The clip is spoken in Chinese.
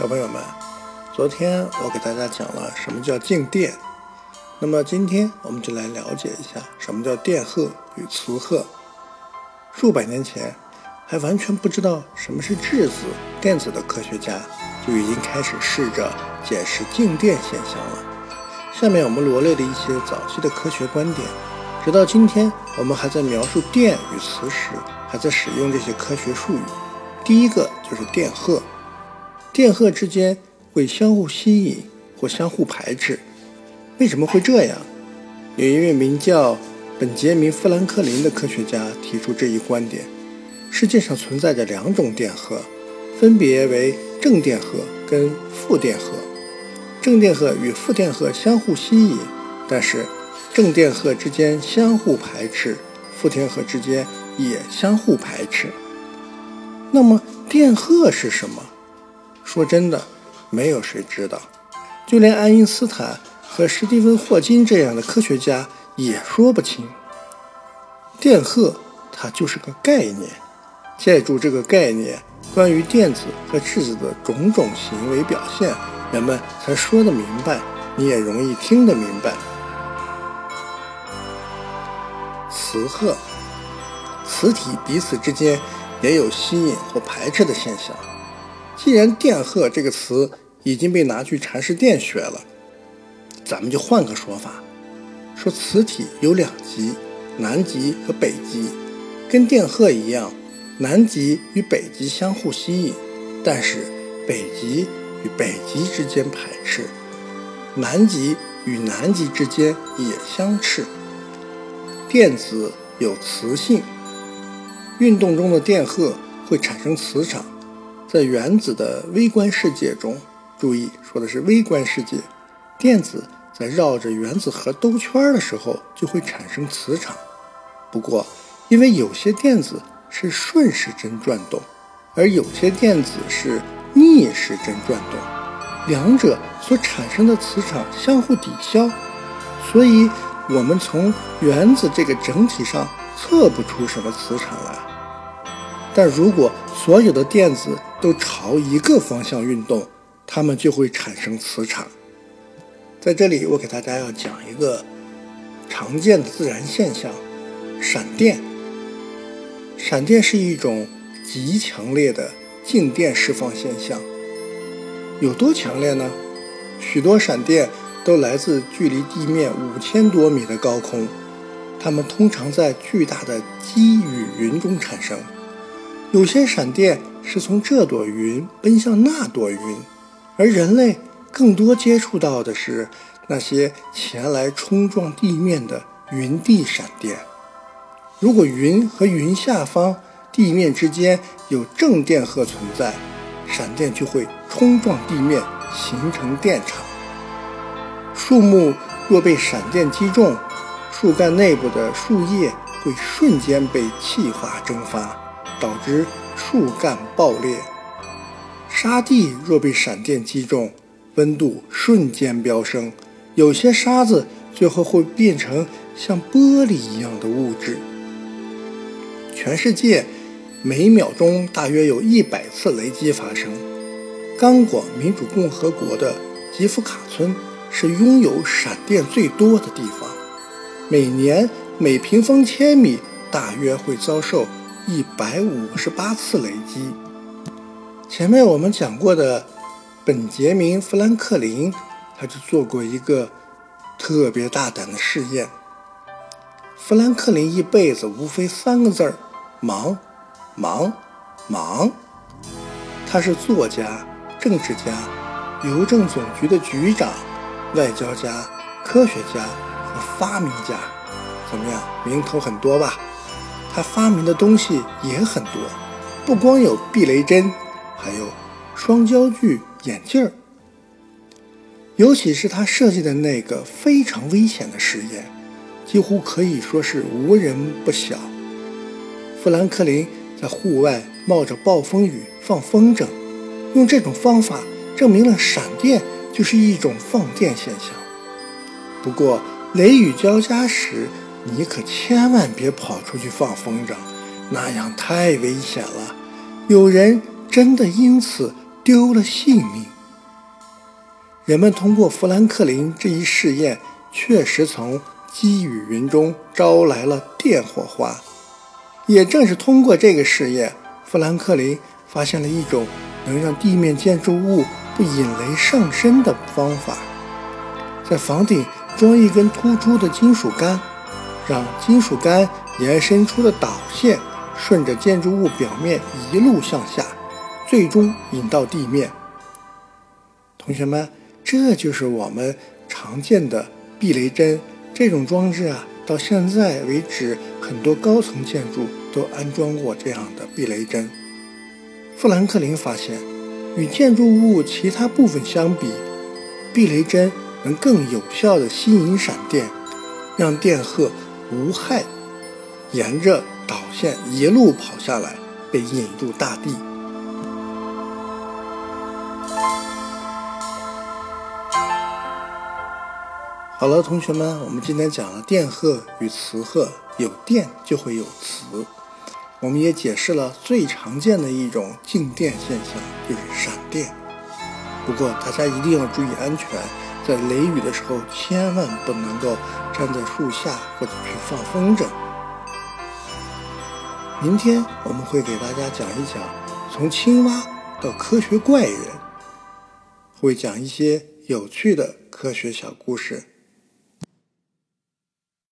小朋友们昨天我给大家讲了什么叫静电，那么今天我们就来了解一下什么叫电荷与磁荷。数百年前，还完全不知道什么是质子、电子的科学家，就已经开始试着解释静电现象了。下面我们罗列了一些早期的科学观点，直到今天，我们还在描述电与磁时，还在使用这些科学术语。第一个就是电荷，电荷之间会相互吸引或相互排斥。为什么会这样？有一位名叫本杰明·富兰克林的科学家提出这一观点：世界上存在着两种电荷，分别为正电荷跟负电荷。正电荷与负电荷相互吸引，但是正电荷之间相互排斥，负电荷之间也相互排斥。那么电荷是什么？说真的，没有谁知道，就连爱因斯坦和史蒂芬·霍金这样的科学家也说不清。电荷它就是个概念，借助这个概念，关于电子和质子的种种行为表现。人们才说得明白，你也容易听得明白。磁荷，磁体彼此之间也有吸引或排斥的现象。既然电荷这个词已经被拿去阐释电学了，咱们就换个说法，说磁体有两极，南极和北极，跟电荷一样，南极与北极相互吸引，但是北极。与北极之间排斥，南极与南极之间也相斥。电子有磁性，运动中的电荷会产生磁场。在原子的微观世界中，注意说的是微观世界，电子在绕着原子核兜圈的时候就会产生磁场。不过，因为有些电子是顺时针转动，而有些电子是。逆时针转动，两者所产生的磁场相互抵消，所以我们从原子这个整体上测不出什么磁场来。但如果所有的电子都朝一个方向运动，它们就会产生磁场。在这里，我给大家要讲一个常见的自然现象——闪电。闪电是一种极强烈的。静电释放现象有多强烈呢？许多闪电都来自距离地面五千多米的高空，它们通常在巨大的积雨云中产生。有些闪电是从这朵云奔向那朵云，而人类更多接触到的是那些前来冲撞地面的云地闪电。如果云和云下方，地面之间有正电荷存在，闪电就会冲撞地面，形成电场。树木若被闪电击中，树干内部的树叶会瞬间被气化蒸发，导致树干爆裂。沙地若被闪电击中，温度瞬间飙升，有些沙子最后会变成像玻璃一样的物质。全世界。每秒钟大约有一百次雷击发生。刚果民主共和国的吉夫卡村是拥有闪电最多的地方，每年每平方千米大约会遭受一百五十八次雷击。前面我们讲过的本杰明·富兰克林，他就做过一个特别大胆的试验。富兰克林一辈子无非三个字儿：忙。忙，忙。他是作家、政治家、邮政总局的局长、外交家、科学家和发明家。怎么样，名头很多吧？他发明的东西也很多，不光有避雷针，还有双焦距眼镜儿。尤其是他设计的那个非常危险的实验，几乎可以说是无人不晓。富兰克林。在户外冒着暴风雨放风筝，用这种方法证明了闪电就是一种放电现象。不过雷雨交加时，你可千万别跑出去放风筝，那样太危险了。有人真的因此丢了性命。人们通过富兰克林这一试验，确实从积雨云中招来了电火花。也正是通过这个试验，富兰克林发现了一种能让地面建筑物不引雷上身的方法，在房顶装一根突出的金属杆，让金属杆延伸出的导线顺着建筑物表面一路向下，最终引到地面。同学们，这就是我们常见的避雷针。这种装置啊，到现在为止，很多高层建筑都安装过这样的避雷针。富兰克林发现，与建筑物其他部分相比，避雷针能更有效地吸引闪电，让电荷无害沿着导线一路跑下来，被引入大地。好了，同学们，我们今天讲了电荷与磁荷，有电就会有磁。我们也解释了最常见的一种静电现象，就是闪电。不过大家一定要注意安全，在雷雨的时候，千万不能够站在树下或者去放风筝。明天我们会给大家讲一讲从青蛙到科学怪人，会讲一些有趣的科学小故事。